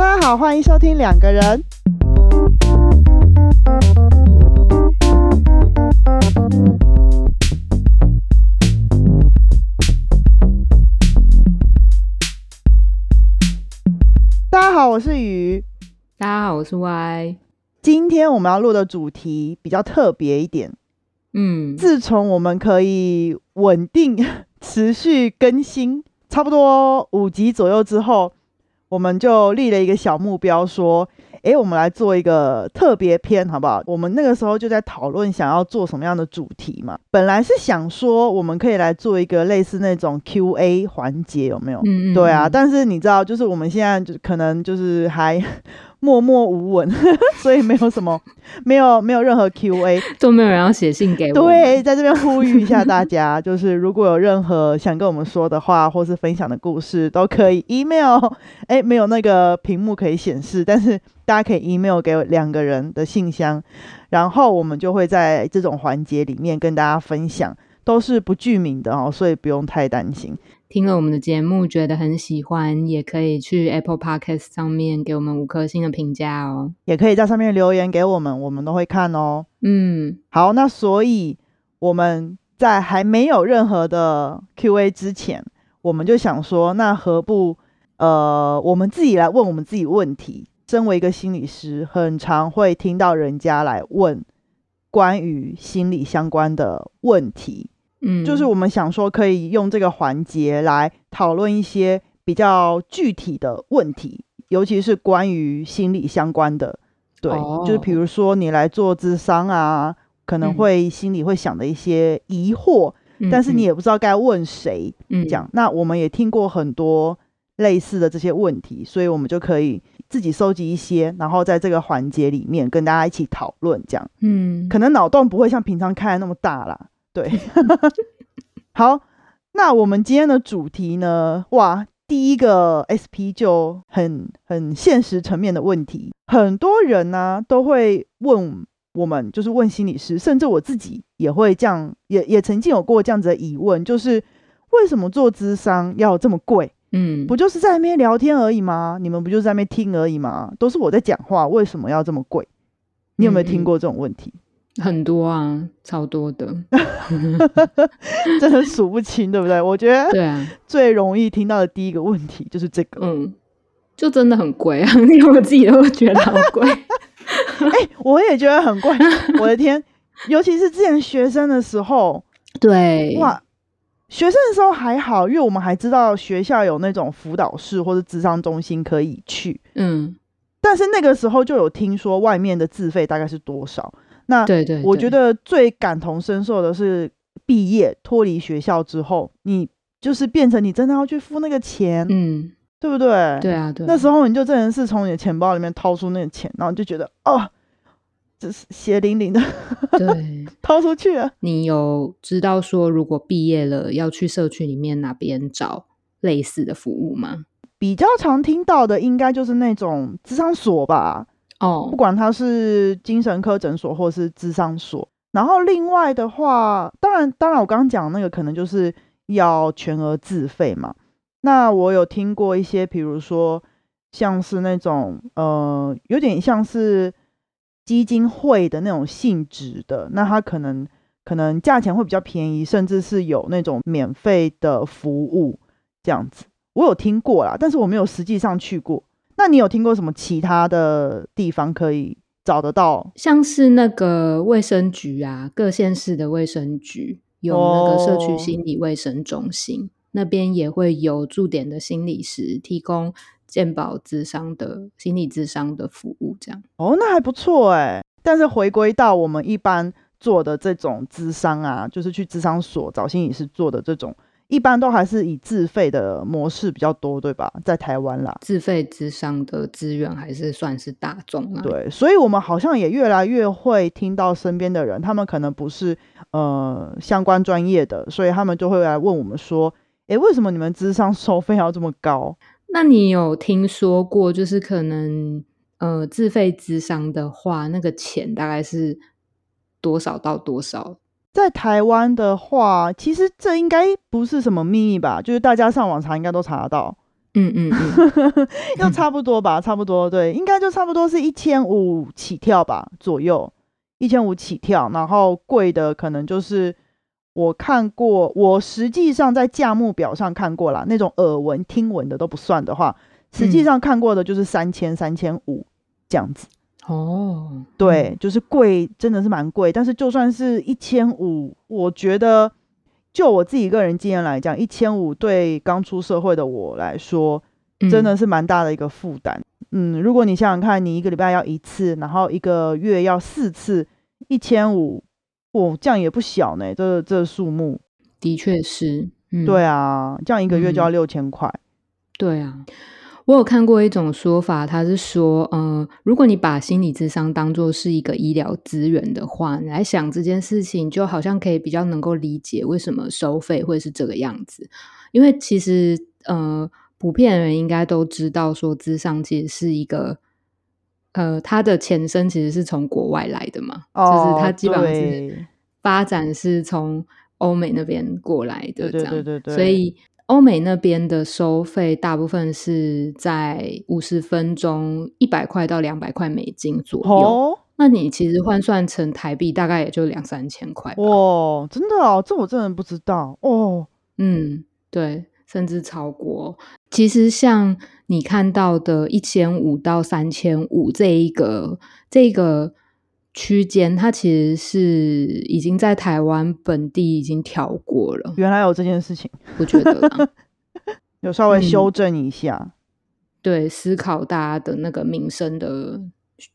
大家好，欢迎收听两个人。大家好，我是鱼。大家好，我是 Y。今天我们要录的主题比较特别一点。嗯，自从我们可以稳定 持续更新，差不多五集左右之后，我们就立了一个小目标，说：“诶，我们来做一个特别篇，好不好？”我们那个时候就在讨论想要做什么样的主题嘛。本来是想说，我们可以来做一个类似那种 Q&A 环节，有没有？嗯嗯，对啊，嗯但是你知道，就是我们现在就可能就是还默默无闻，所以没有什么，没有没有任何 Q&A。都没有人要写信给我。对，，在这边呼吁一下大家，就是如果有任何想跟我们说的话，或是分享的故事，都可以 email。哎，没有那个屏幕可以显示，但是大家可以 email 给两个人的信箱，然后我们就会在这种环节里面跟大家分享，都是不具名的哦，所以不用太担心。听了我们的节目觉得很喜欢，也可以去 Apple Podcast 上面给我们五颗星的评价哦。也可以在上面留言给我们，我们都会看哦。嗯，好，那所以我们在还没有任何的 Q&A 之前，我们就想说，那何不呃，我们自己来问我们自己问题？身为一个心理师，很常会听到人家来问关于心理相关的问题，嗯，就是我们想说可以用这个环节来讨论一些比较具体的问题，尤其是关于心理相关的。对，就是比哦如说你来做智商啊，可能嗯会心里会想的一些疑惑，但是你也不知道该问谁嗯讲。那我们也听过很多类似的这些问题，所以我们就可以自己收集一些，然后在这个环节里面跟大家一起讨论，这样嗯，可能脑洞不会像平常开的那么大啦。对，好，那我们今天的主题呢？哇，第一个 SP 就很很现实层面的问题，很多人呢、都会问我们，就是问心理师，甚至我自己也会这样，也也曾经有过这样子的疑问，就是为什么做智商要这么贵？嗯，不就是在那边聊天而已吗？你们不就在那边听而已吗？都是我在讲话，为什么要这么贵？你有没有听过这种问题？很多啊，超多的。真的数不清，对不对？我觉得对啊，最容易听到的第一个问题就是这个。嗯，就真的很贵啊，连我自己都觉得好贵。哎、我也觉得很贵，我的天！尤其是之前学生的时候，对，哇，学生的时候还好，因为我们还知道学校有那种辅导室或者智商中心可以去，嗯，但是那个时候就有听说外面的自费大概是多少。那对对，我觉得最感同身受的是毕业脱离学校之后，你就是变成你真的要去付那个钱，嗯，对不对？对啊，对啊，那时候你就真的是从你的钱包里面掏出那个钱，然后就觉得哦，这是血淋淋的对。掏出去了。你有知道说，如果毕业了要去社区里面哪边找类似的服务吗？比较常听到的应该就是那种智商所吧，哦不，管他是精神科诊所或是智商所。然后另外的话，当然当然我刚刚讲那个可能就是要全额自费嘛。那我有听过一些，比如说像是那种呃，有点像是基金会的那种性质的，那它可能可能价钱会比较便宜，甚至是有那种免费的服务这样子。我有听过啦，但是我没有实际上去过。那你有听过什么其他的地方可以找得到？像是那个卫生局啊，各县市的卫生局有那个社区哦心理卫生中心，那边也会有驻点的心理师提供健保智商的心理智商的服务，这样。哦，那还不错哎。但是回归到我们一般做的这种咨商啊，就是去咨商所找心理师做的这种，一般都还是以自费的模式比较多，对吧？在台湾啦，自费之商的资源还是算是大众啊。，对，所以我们好像也越来越会听到身边的人，他们可能不是呃相关专业的，所以他们就会来问我们说，诶，为什么你们智商收费要这么高？那你有听说过，就是可能呃自费智商的话，那个钱大概是多少到多少？在台湾的话，其实这应该不是什么秘密吧？就是大家上网查应该都查得到。嗯嗯嗯，又差不多吧，差不多，对，应该就差不多是一千五起跳吧，左右，一千五起跳，然后贵的可能就是我看过，我实际上在价目表上看过啦，那种耳闻听闻的都不算的话，实际上看过的就是三千、三千五这样子。哦，对，就是贵，真的是蛮贵。但是就算是一千五，我觉得就我自己个人经验来讲，一千五对刚出社会的我来说，真的是蛮大的一个负担。嗯，如果你想想看，你一个礼拜要一次，然后一个月要四次，一千五，哦，这样也不小呢。这这数目的确是，对啊，这样一个月就要六千块。对啊。我有看过一种说法，他是说，呃，如果你把心理智商当做是一个医疗资源的话，你来想这件事情，就好像可以比较能够理解为什么收费会是这个样子。因为其实，呃，普遍人应该都知道，说智商其实是一个，呃，它的前身其实是从国外来的嘛，就是它基本上是发展是从欧美那边过来的，这样对对，所以。欧美那边的收费大部分是在五十分钟一百块到两百块美金左右，那你其实换算成台币大概也就两三千块。哇，真的哦，这我真的不知道哦。嗯，对，甚至超过。其实像你看到的一千五到三千五这一个这个。区间，它其实是已经在台湾本地已经调过了。原来有这件事情，我觉得 有稍微修正一下。对，思考大家的那个民生的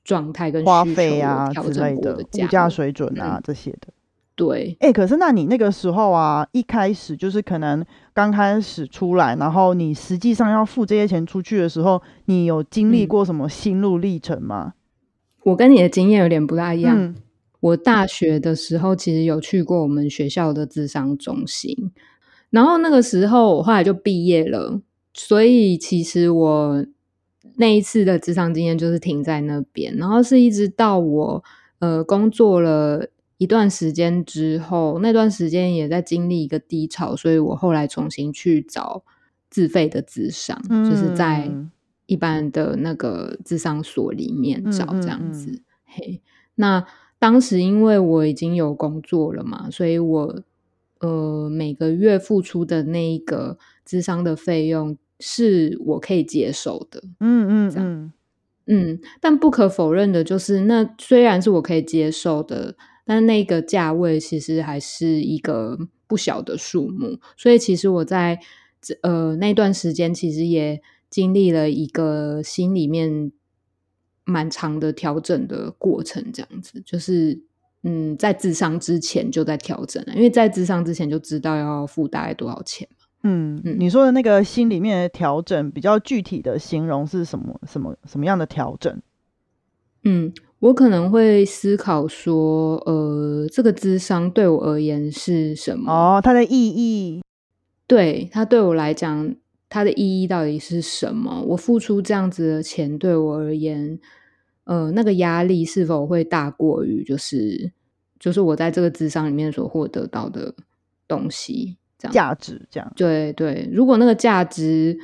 状态跟花费啊之类的物价水准啊这些的。对，哎，可是那你那个时候啊，一开始就是可能刚开始出来，然后你实际上要付这些钱出去的时候，你有经历过什么心路历程吗？我跟你的经验有点不大一样。我大学的时候其实有去过我们学校的智商中心，然后那个时候我后来就毕业了，所以其实我那一次的智商经验就是停在那边。然后是一直到我呃工作了一段时间之后，那段时间也在经历一个低潮，所以我后来重新去找自费的智商，就是在。一般的那个智商所里面找这样子，嘿，那当时因为我已经有工作了嘛，所以我呃每个月付出的那一个智商的费用是我可以接受的，嗯嗯嗯。嗯，但不可否认的就是，那虽然是我可以接受的，但那个价位其实还是一个不小的数目，所以其实我在呃那段时间其实也。经历了一个心里面蛮长的调整的过程，这样子就是嗯，在智商之前就在调整了，因为在智商之前就知道要付大概多少钱嘛。嗯嗯，你说的那个心里面的调整，比较具体的形容是什么？什么什么样的调整？嗯，我可能会思考说，呃，这个智商对我而言是什么？哦，它的意义，对它对我来讲。它的意义到底是什么？我付出这样子的钱对我而言，呃，那个压力是否会大过于就是就是我在这个智商里面所获得到的东西，这样价值这样？对对，如果那个价值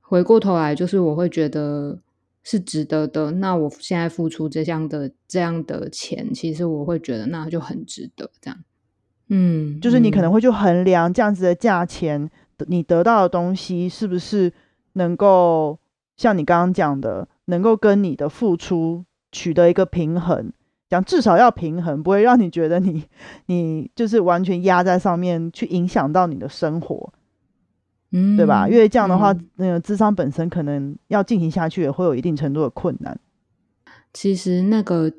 回过头来就是我会觉得是值得的，那我现在付出这样的这样的钱，其实我会觉得那就很值得。这样，嗯，就是你可能会去衡量这样子的价钱。你得到的东西是不是能够像你刚刚讲的，能够跟你的付出取得一个平衡？讲至少要平衡，不会让你觉得你你就是完全压在上面，去影响到你的生活，嗯，对吧？因为这样的话，那个智商本身可能要进行下去，也会有一定程度的困难。其实那个。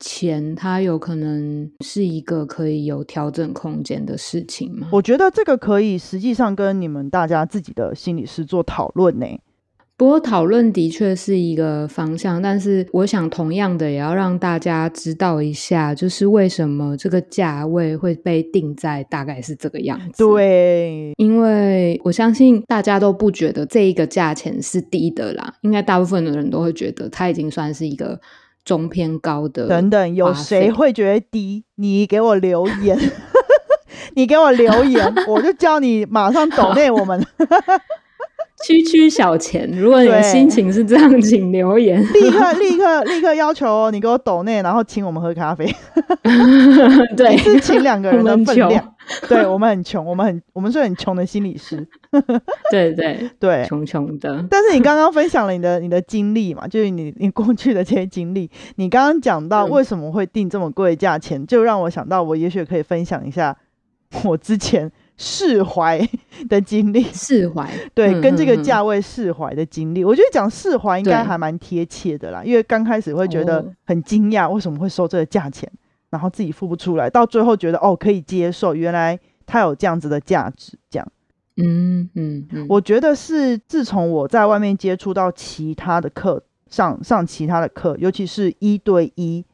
钱，它有可能是一个可以有调整空间的事情吗？我觉得这个可以，实际上跟你们大家自己的心理师做讨论呢。不过讨论的确是一个方向，但是我想同样的也要让大家知道一下，就是为什么这个价位会被定在大概是这个样子。对，因为我相信大家都不觉得这一个价钱是低的啦，应该大部分的人都会觉得它已经算是一个。中偏高的等等，有谁会觉得低？你给我留言，你给我留言，我就叫你马上抖内我们。区区小钱，如果你的心情是这样，请留言，立刻立刻立刻要求你给我抖内，然后请我们喝咖啡。对，是请两个人的分量。对我们很穷，我们很我们是很穷的心理师。对对对，穷穷的。但是你刚刚分享了你的你的经历嘛，就是你你过去的这些经历，你刚刚讲到为什么会定这么贵的价钱，就让我想到我也许可以分享一下我之前。释怀 的经历，释怀 对，跟这个价位释怀的经历，我觉得讲释怀应该还蛮贴切的啦。因为刚开始会觉得很惊讶，为什么会收这个价钱，然后自己付不出来，到最后觉得哦可以接受，原来它有这样子的价值。这样，嗯嗯嗯，我觉得是自从我在外面接触到其他的课，上上其他的课，尤其是一对一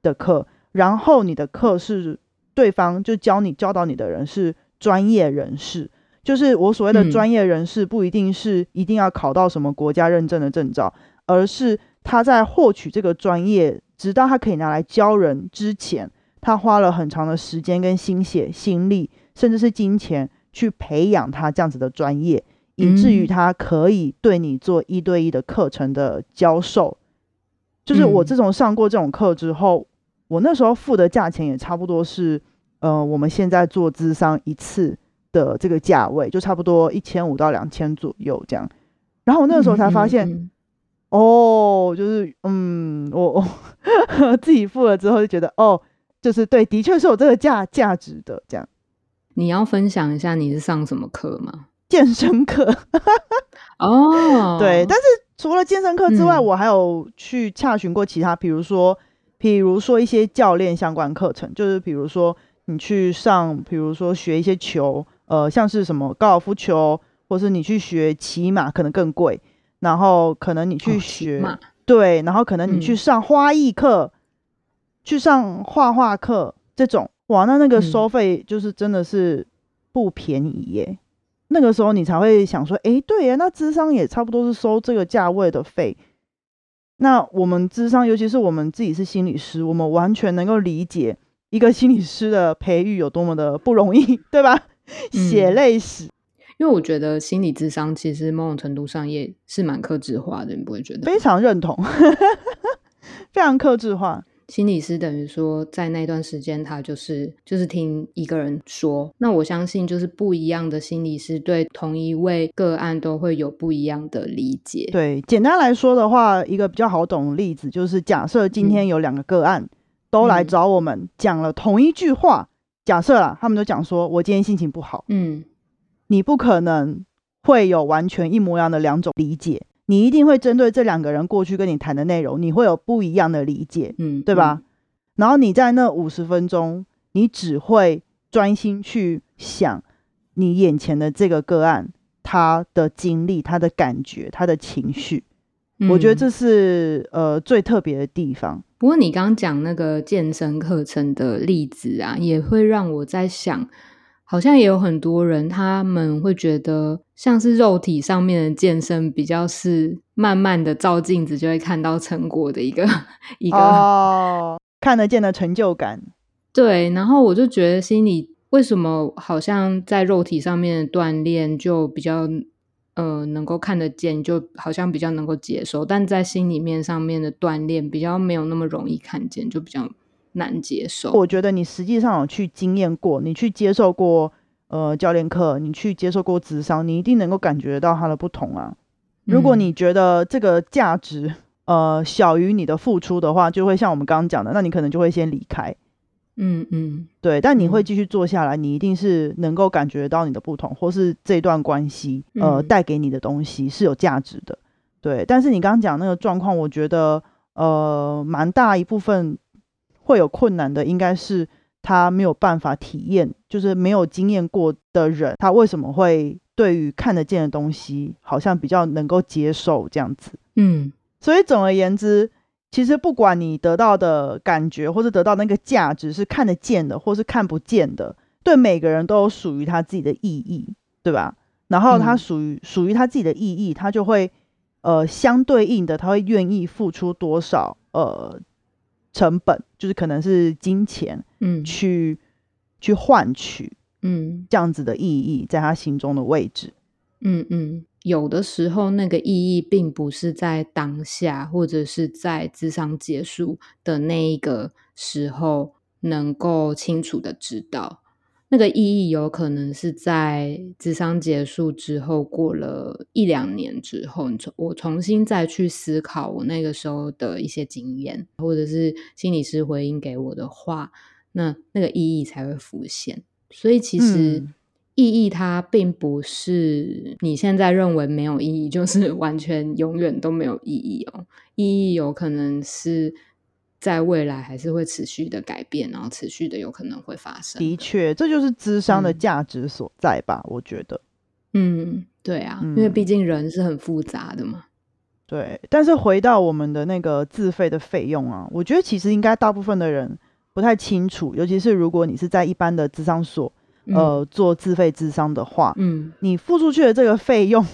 的课，然后你的课是对方就教你教导你的人是。专业人士，就是我所谓的专业人士，不一定是一定要考到什么国家认证的证照，而是他在获取这个专业，直到他可以拿来教人之前，他花了很长的时间跟心血、心力，甚至是金钱去培养他这样子的专业，以至于他可以对你做一对一的课程的教授。就是我自从上过这种课之后，我那时候付的价钱也差不多是。呃，我们现在做智商一次的这个价位，就差不多一千五到两千左右这样。然后我那个时候才发现，哦，就是嗯，我我 自己付了之后就觉得，哦，就是对，的确是有这个价价值的这样。你要分享一下你是上什么课吗？健身课。哦，对，但是除了健身课之外，我还有去洽询过其他，比如说，比如说一些教练相关课程，就是比如说。你去上，比如说学一些球，呃，像是什么高尔夫球，或是你去学骑马，可能更贵。然后可能你去学，对，然后可能你去上花艺课，去上画画课这种，哇，那那个收费就是真的是不便宜耶。那个时候你才会想说，哎，对呀，那智商也差不多是收这个价位的费。那我们智商，尤其是我们自己是心理师，我们完全能够理解。一个心理师的培育有多么的不容易，对吧？血泪史。因为我觉得心理智商其实某种程度上也是蛮克制化的，你不会觉得？非常认同，非常克制化。心理师等于说，在那段时间，他就是就是听一个人说。那我相信，就是不一样的心理师对同一位个案都会有不一样的理解。对，简单来说的话，一个比较好懂的例子就是，假设今天有两个个案。都来找我们讲了同一句话。假设啦，他们都讲说：“我今天心情不好。”嗯，你不可能会有完全一模一样的两种理解，你一定会针对这两个人过去跟你谈的内容，你会有不一样的理解，嗯，对吧？然后你在那五十分钟，你只会专心去想你眼前的这个个案，他的经历、他的感觉、他的情绪。我觉得这是呃最特别的地方。不过你刚刚讲那个健身课程的例子啊，也会让我在想，好像也有很多人他们会觉得，像是肉体上面的健身，比较是慢慢的照镜子就会看到成果的一个 一个哦，看得见的成就感。对，然后我就觉得心里为什么好像在肉体上面的锻炼就比较。呃，能够看得见，就好像比较能够接受；但在心里面上面的锻炼，比较没有那么容易看见，就比较难接受。我觉得你实际上有去经验过，你去接受过呃教练课，你去接受过智商，你一定能够感觉到它的不同啊。如果你觉得这个价值呃小于你的付出的话，就会像我们刚刚讲的，那你可能就会先离开。嗯嗯，对，但你会继续做下来，你一定是能够感觉到你的不同，或是这段关系呃带给你的东西是有价值的。对，但是你刚刚讲那个状况，我觉得呃蛮大一部分会有困难的，应该是他没有办法体验，就是没有经验过的人，他为什么会对于看得见的东西好像比较能够接受这样子？嗯，所以总而言之。其实不管你得到的感觉，或是得到那个价值是看得见的，或是看不见的，对每个人都有属于他自己的意义，对吧？然后他属于属于他自己的意义，他就会呃相对应的，他会愿意付出多少呃成本，就是可能是金钱，嗯，去去换取，嗯，这样子的意义在他心中的位置，嗯嗯。有的时候那个意义并不是在当下，或者是在智商结束的那一个时候能够清楚的知道。那个意义有可能是在智商结束之后，过了一两年之后，重我重新再去思考我那个时候的一些经验，或者是心理师回应给我的话，那那个意义才会浮现。所以其实意义它并不是你现在认为没有意义，就是完全永远都没有意义哦。意义有可能是。在未来还是会持续的改变，然后持续的有可能会发生。的确，这就是智商的价值所在吧？我觉得，嗯，对啊，因为毕竟人是很复杂的嘛。对，但是回到我们的那个自费的费用啊，我觉得其实应该大部分的人不太清楚，尤其是如果你是在一般的智商所呃做自费智商的话，嗯，你付出去的这个费用，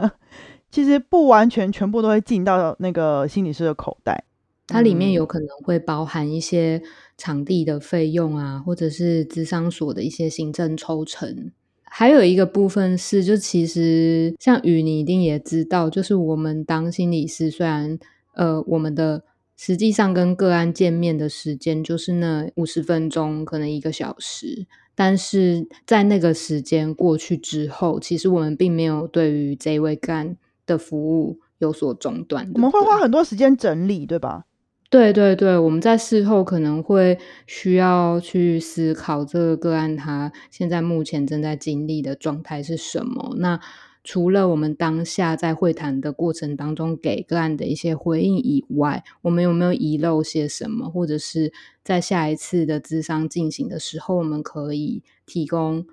其实不完全全部都会进到那个心理师的口袋。它里面有可能会包含一些场地的费用啊，或者是资商所的一些行政抽成。还有一个部分是，就其实像雨，你一定也知道，就是我们当心理师，虽然呃，我们的实际上跟个案见面的时间就是那五十分钟，可能一个小时，但是在那个时间过去之后，其实我们并没有对于这位干的服务有所中断。我们会花很多时间整理，对吧？对对对，我们在事后可能会需要去思考这个个案他现在目前正在经历的状态是什么。那除了我们当下在会谈的过程当中给个案的一些回应以外，我们有没有遗漏些什么？或者是在下一次的咨商进行的时候，我们可以提供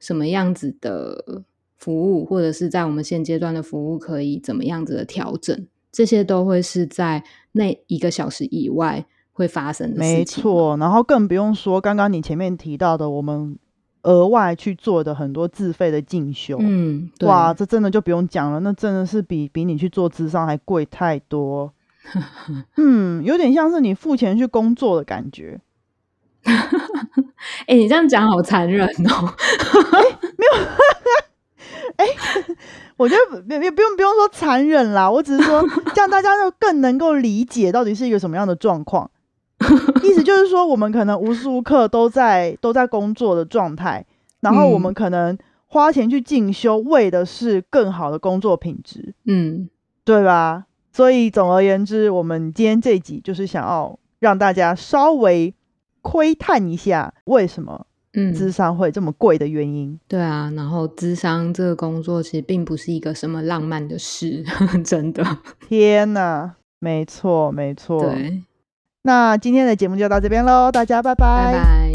什么样子的服务，或者是在我们现阶段的服务可以怎么样子的调整？这些都会是在那一个小时以外会发生的事情。没错，然后更不用说刚刚你前面提到的，我们额外去做的很多自费的进修。嗯，哇，这真的就不用讲了，那真的是比比你去做智商还贵太多。嗯，有点像是你付钱去工作的感觉。哎，你这样讲好残忍哦。没有。哎。我觉得也也不用不用说残忍啦，我只是说这样大家就更能够理解到底是一个什么样的状况。意思就是说，我们可能无时无刻都在都在工作的状态，然后我们可能花钱去进修，为的是更好的工作品质，嗯，对吧？所以总而言之，我们今天这集就是想要让大家稍微窥探一下为什么。嗯，智商会这么贵的原因，对啊，然后智商这个工作其实并不是一个什么浪漫的事，真的。天哪，没错没错。对，那今天的节目就到这边喽，大家拜拜。